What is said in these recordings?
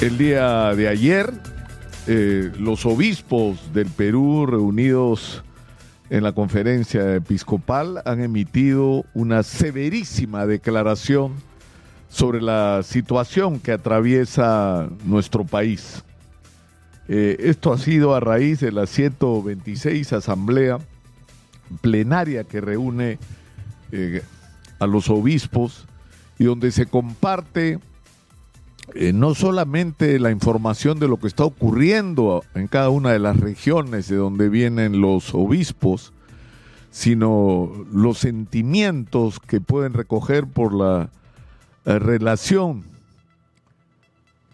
El día de ayer, eh, los obispos del Perú reunidos en la conferencia episcopal han emitido una severísima declaración sobre la situación que atraviesa nuestro país. Eh, esto ha sido a raíz de la 126 asamblea plenaria que reúne eh, a los obispos y donde se comparte eh, no solamente la información de lo que está ocurriendo en cada una de las regiones de donde vienen los obispos, sino los sentimientos que pueden recoger por la eh, relación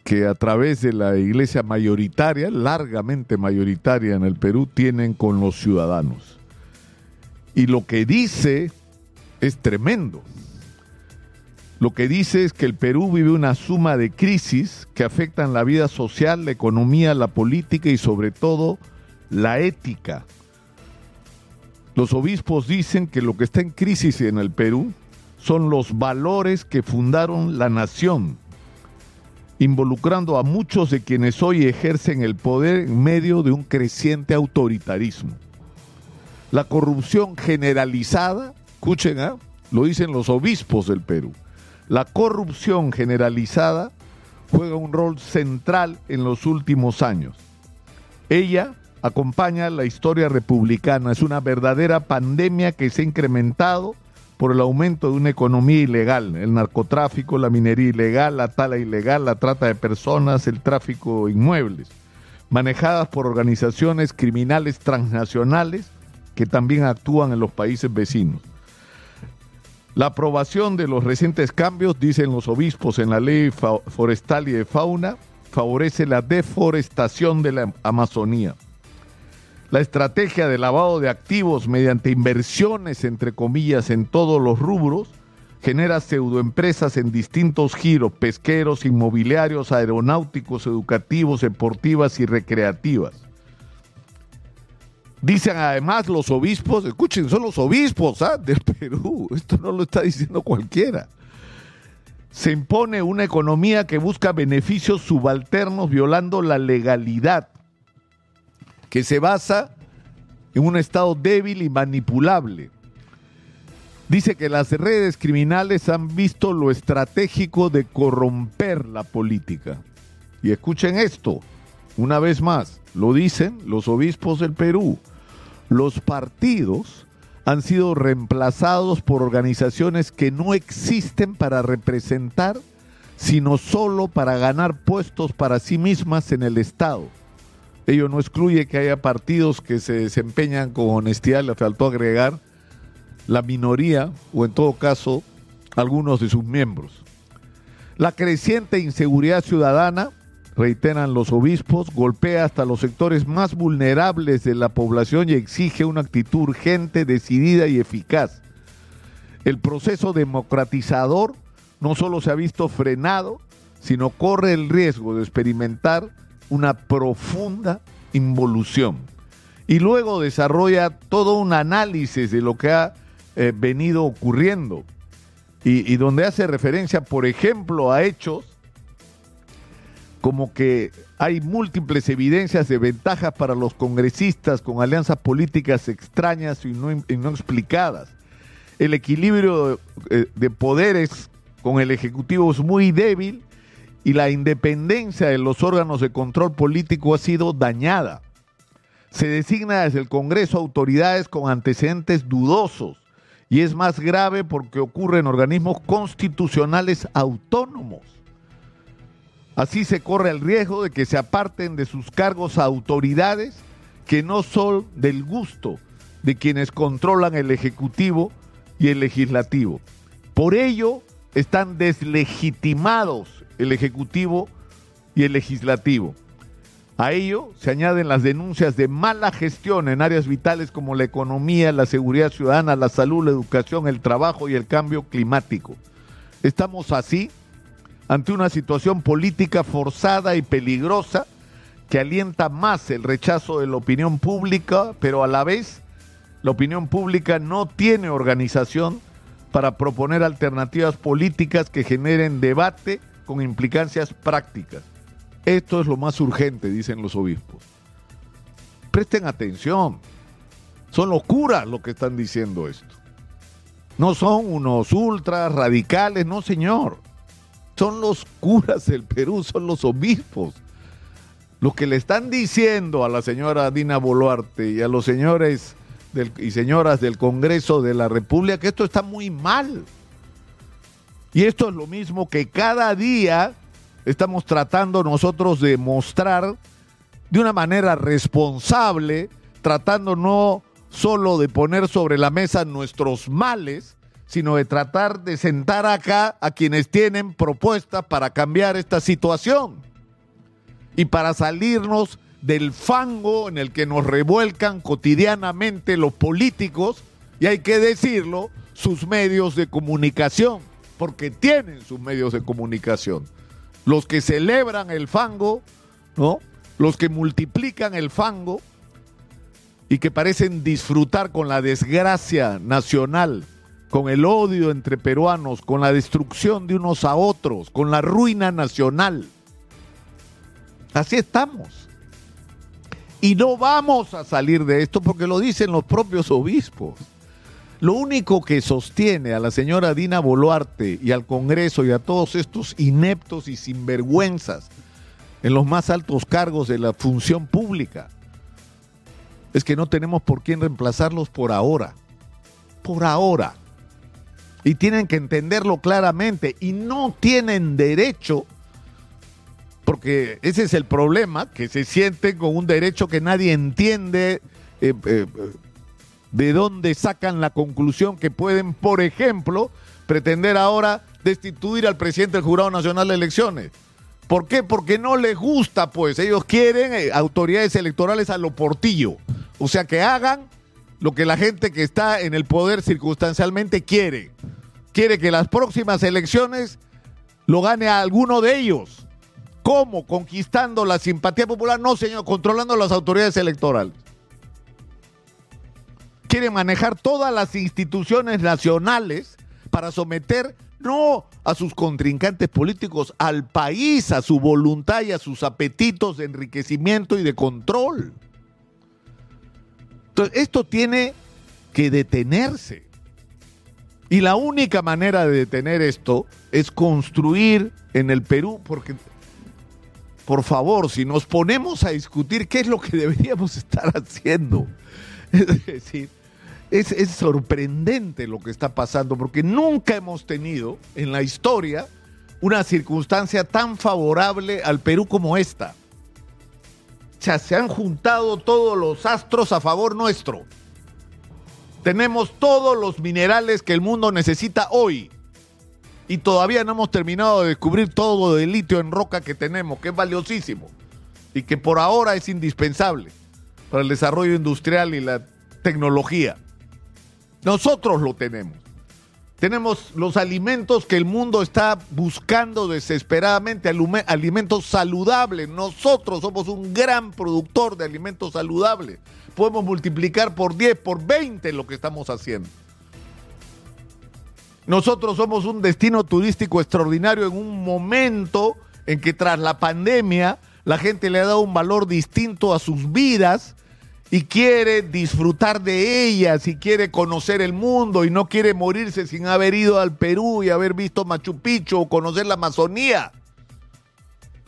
que a través de la iglesia mayoritaria, largamente mayoritaria en el Perú, tienen con los ciudadanos. Y lo que dice es tremendo. Lo que dice es que el Perú vive una suma de crisis que afectan la vida social, la economía, la política y sobre todo la ética. Los obispos dicen que lo que está en crisis en el Perú son los valores que fundaron la nación, involucrando a muchos de quienes hoy ejercen el poder en medio de un creciente autoritarismo. La corrupción generalizada, escuchen, ¿ah? lo dicen los obispos del Perú, la corrupción generalizada juega un rol central en los últimos años. Ella acompaña la historia republicana, es una verdadera pandemia que se ha incrementado por el aumento de una economía ilegal, el narcotráfico, la minería ilegal, la tala ilegal, la trata de personas, el tráfico de inmuebles, manejadas por organizaciones criminales transnacionales que también actúan en los países vecinos. La aprobación de los recientes cambios, dicen los obispos en la ley forestal y de fauna, favorece la deforestación de la Amazonía. La estrategia de lavado de activos mediante inversiones, entre comillas, en todos los rubros, genera pseudoempresas en distintos giros, pesqueros, inmobiliarios, aeronáuticos, educativos, deportivas y recreativas. Dicen además los obispos, escuchen, son los obispos ¿ah? del Perú, esto no lo está diciendo cualquiera. Se impone una economía que busca beneficios subalternos violando la legalidad, que se basa en un Estado débil y manipulable. Dice que las redes criminales han visto lo estratégico de corromper la política. Y escuchen esto, una vez más, lo dicen los obispos del Perú los partidos han sido reemplazados por organizaciones que no existen para representar, sino solo para ganar puestos para sí mismas en el Estado. Ello no excluye que haya partidos que se desempeñan con honestidad, le faltó agregar la minoría o en todo caso algunos de sus miembros. La creciente inseguridad ciudadana reiteran los obispos, golpea hasta los sectores más vulnerables de la población y exige una actitud urgente, decidida y eficaz. El proceso democratizador no solo se ha visto frenado, sino corre el riesgo de experimentar una profunda involución. Y luego desarrolla todo un análisis de lo que ha eh, venido ocurriendo y, y donde hace referencia, por ejemplo, a hechos como que hay múltiples evidencias de ventajas para los congresistas con alianzas políticas extrañas y no, explicadas. El equilibrio eh, de, poderes con el Ejecutivo es muy débil y la independencia de los órganos de control político ha sido dañada. Se designa desde el Congreso autoridades con antecedentes dudosos y es más grave porque ocurre en organismos constitucionales autónomos. Así se corre el riesgo de que se aparten de sus cargos autoridades que no son del gusto de quienes controlan el Ejecutivo y el Legislativo. Por ello están deslegitimados el Ejecutivo y el Legislativo. A ello se añaden las denuncias de mala gestión en áreas vitales como la economía, la seguridad ciudadana, la salud, la educación, el trabajo y el cambio climático. Estamos así ante una situación política forzada y peligrosa que alienta más el rechazo de la opinión pública, pero a la vez la opinión pública no tiene organización para proponer alternativas políticas que generen debate con implicancias prácticas. Esto es lo más urgente, dicen los obispos. Presten atención. Son los curas los que están diciendo esto. No son unos ultras radicales, no señor. Son los curas del Perú, son los obispos. Los que le están diciendo a la señora Dina Boluarte y a los señores y señoras del Congreso de la República que esto está muy mal. Y esto es lo mismo que cada día estamos tratando nosotros de mostrar de una manera responsable, tratando no solo de poner sobre la mesa nuestros males, sino de tratar de sentar acá a quienes tienen propuestas para cambiar esta situación y para salirnos del fango en el que nos revuelcan cotidianamente los políticos, y hay que decirlo, sus medios de comunicación, porque tienen sus medios de comunicación. Los que celebran el fango, ¿no? Los que multiplican el fango y que parecen disfrutar con la desgracia nacional, con el odio entre peruanos, con la destrucción de unos a otros, con la ruina nacional. Así estamos. Y no vamos a salir de esto porque lo dicen los propios obispos. Lo único que sostiene a la señora Dina Boluarte y al Congreso y a todos estos ineptos y sinvergüenzas en los más altos cargos de la función pública es que no tenemos por quién reemplazarlos por ahora. Por ahora. Y tienen que entenderlo claramente. Y no tienen derecho porque ese es el problema, que se sienten con un derecho que nadie entiende, eh, eh, de dónde sacan la conclusión que pueden, por ejemplo, pretender ahora destituir al presidente del Jurado Nacional de Elecciones. ¿Por qué? Porque no les gusta, pues ellos quieren eh, autoridades electorales a lo portillo, o sea, que hagan lo que la gente que está en el poder circunstancialmente quiere. Quiere que las próximas elecciones lo gane a alguno de ellos ¿Cómo? Conquistando la simpatía popular. No, señor, controlando las autoridades electorales. Quiere manejar todas las instituciones nacionales para someter no a sus contrincantes políticos, al país, a su voluntad y a sus apetitos de enriquecimiento y de control. Entonces, esto tiene que detenerse. Y la única manera de detener esto es construir en el Perú, porque por favor, si nos ponemos a discutir qué es lo que deberíamos estar haciendo, es decir, es, sorprendente lo que está pasando, porque nunca hemos tenido en la historia una circunstancia tan favorable al Perú como esta. O sea, se han juntado todos los astros a favor nuestro. Tenemos todos los minerales que el mundo necesita hoy y todavía no hemos terminado de descubrir todo el litio en roca que tenemos, que es valiosísimo y que por ahora es indispensable para el desarrollo industrial y la tecnología. Nosotros lo tenemos. Tenemos los alimentos que el mundo está buscando desesperadamente, alimentos saludables. Nosotros somos un gran productor de alimentos saludables. Podemos multiplicar por 10, por 20 lo que estamos haciendo. Nosotros somos un destino turístico extraordinario en un momento en que tras la pandemia la gente le ha dado un valor distinto a sus vidas y quiere disfrutar de ellas y quiere conocer el mundo y no quiere morirse sin haber ido al Perú y haber visto Machu Picchu o conocer la Amazonía.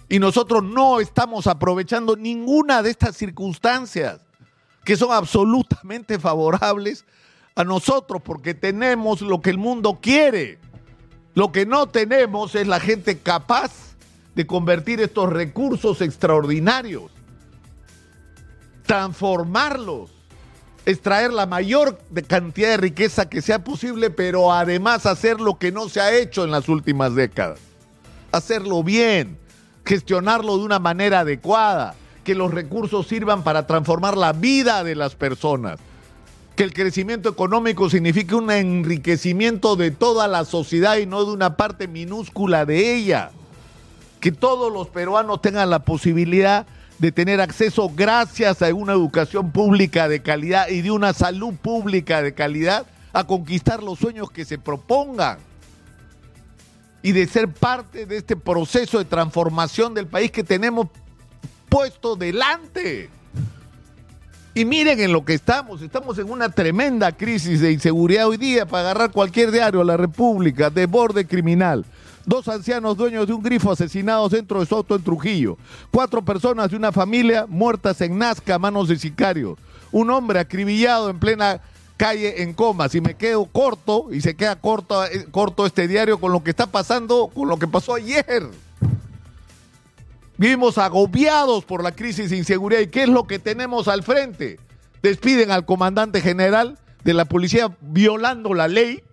Y nosotros no estamos aprovechando ninguna de estas circunstancias que son absolutamente favorables a nosotros porque tenemos lo que el mundo quiere. Lo que no tenemos es la gente capaz de convertir estos recursos extraordinarios, transformarlos, extraer la mayor cantidad de riqueza que sea posible, pero además hacer lo que no se ha hecho en las últimas décadas. Hacerlo bien, gestionarlo de una manera adecuada, que los recursos sirvan para transformar la vida de las personas que el crecimiento económico signifique un enriquecimiento de toda la sociedad y no de una parte minúscula de ella. Que todos los peruanos tengan la posibilidad de tener acceso gracias a una educación pública de calidad y de una salud pública de calidad a conquistar los sueños que se propongan. y de ser parte de este proceso de transformación del país que tenemos puesto delante. Y miren en lo que estamos, estamos en una tremenda crisis de inseguridad hoy día para agarrar cualquier diario a la República de borde criminal. Dos ancianos dueños de un grifo asesinados dentro de su auto en Trujillo. Cuatro personas de una familia muertas en Nazca a manos de sicarios. Un hombre acribillado en plena calle en coma. Si me quedo corto, y se queda corto, eh, corto este diario con lo que está pasando, con lo que pasó ayer. Vivimos agobiados por la crisis de inseguridad. ¿Y qué es lo que tenemos al frente? Despiden al comandante general de la policía violando la ley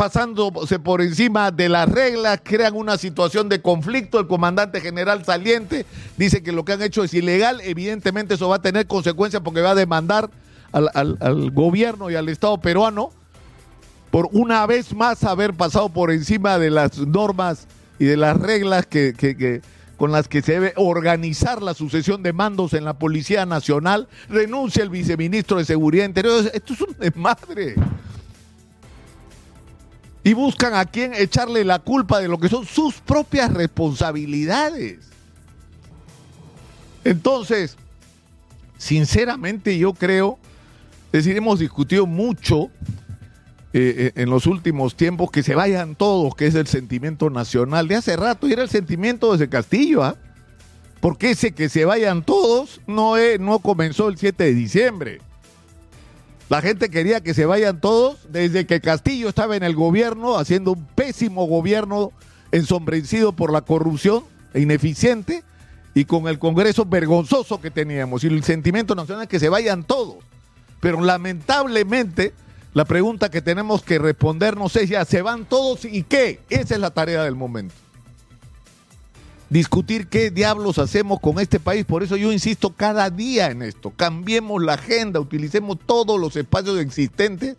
pasándose por encima de las reglas, crean una situación de conflicto. El comandante general saliente dice que lo que han hecho es ilegal. Evidentemente eso va a tener consecuencias porque va a demandar al, gobierno y al Estado peruano por una vez más haber pasado por encima de las normas y de las reglas que, con las que se debe organizar la sucesión de mandos en la Policía Nacional. Renuncia el viceministro de Seguridad Interior. Esto es un desmadre y buscan a quién echarle la culpa de lo que son sus propias responsabilidades. Entonces, sinceramente yo creo, es decir, hemos discutido mucho eh, eh, en los últimos tiempos que se vayan todos, que es el sentimiento nacional de hace rato y era el sentimiento desde Castillo, ¿ah? Porque ese que se vayan todos no, no comenzó el 7 de diciembre. La gente quería que se vayan todos desde que Castillo estaba en el gobierno, haciendo un pésimo gobierno ensombrecido por la corrupción e ineficiente y con el Congreso vergonzoso que teníamos. Y el sentimiento nacional es que se vayan todos. Pero lamentablemente la pregunta que tenemos que respondernos es ya, ¿se van todos y qué? Esa es la tarea del momento discutir qué diablos hacemos con este país. Por eso yo insisto cada día en esto. Cambiemos la agenda, utilicemos todos los espacios existentes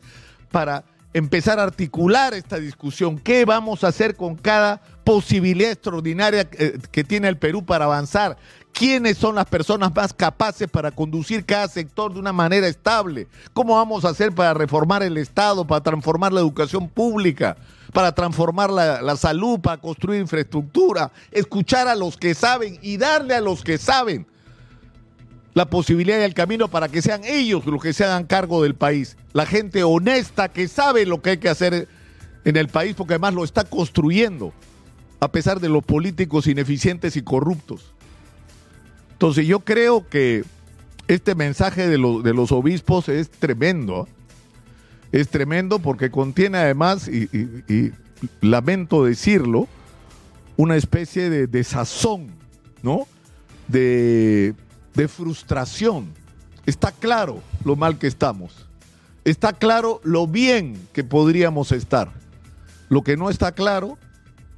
para empezar a articular esta discusión. ¿Qué vamos a hacer con cada posibilidad extraordinaria eh, que tiene el Perú para avanzar? ¿Quiénes son las personas más capaces para conducir cada sector de una manera estable? ¿Cómo vamos a hacer para reformar el Estado, para transformar la educación pública? Para transformar la, salud, para construir infraestructura, escuchar a los que saben y darle a los que saben la posibilidad y el camino para que sean ellos los que se hagan cargo del país. La gente honesta que sabe lo que hay que hacer en el país porque además lo está construyendo a pesar de los políticos ineficientes y corruptos. Entonces yo creo que este mensaje de, de los obispos es tremendo. ¿eh? Es tremendo porque contiene además, y, lamento decirlo, una especie de, desazón, ¿no? De, de frustración. Está claro lo mal que estamos. Está claro lo bien que podríamos estar. Lo que no está claro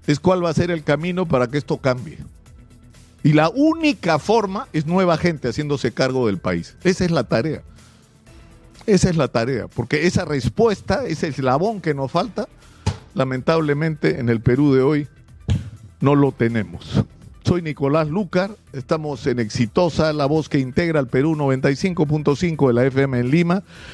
es cuál va a ser el camino para que esto cambie. Y la única forma es nueva gente haciéndose cargo del país. Esa es la tarea. Esa es la tarea, porque esa respuesta, ese eslabón que nos falta, lamentablemente en el Perú de hoy no lo tenemos. Soy Nicolás Lucar, estamos en Exitosa, la voz que integra el Perú 95.5 de la FM en Lima.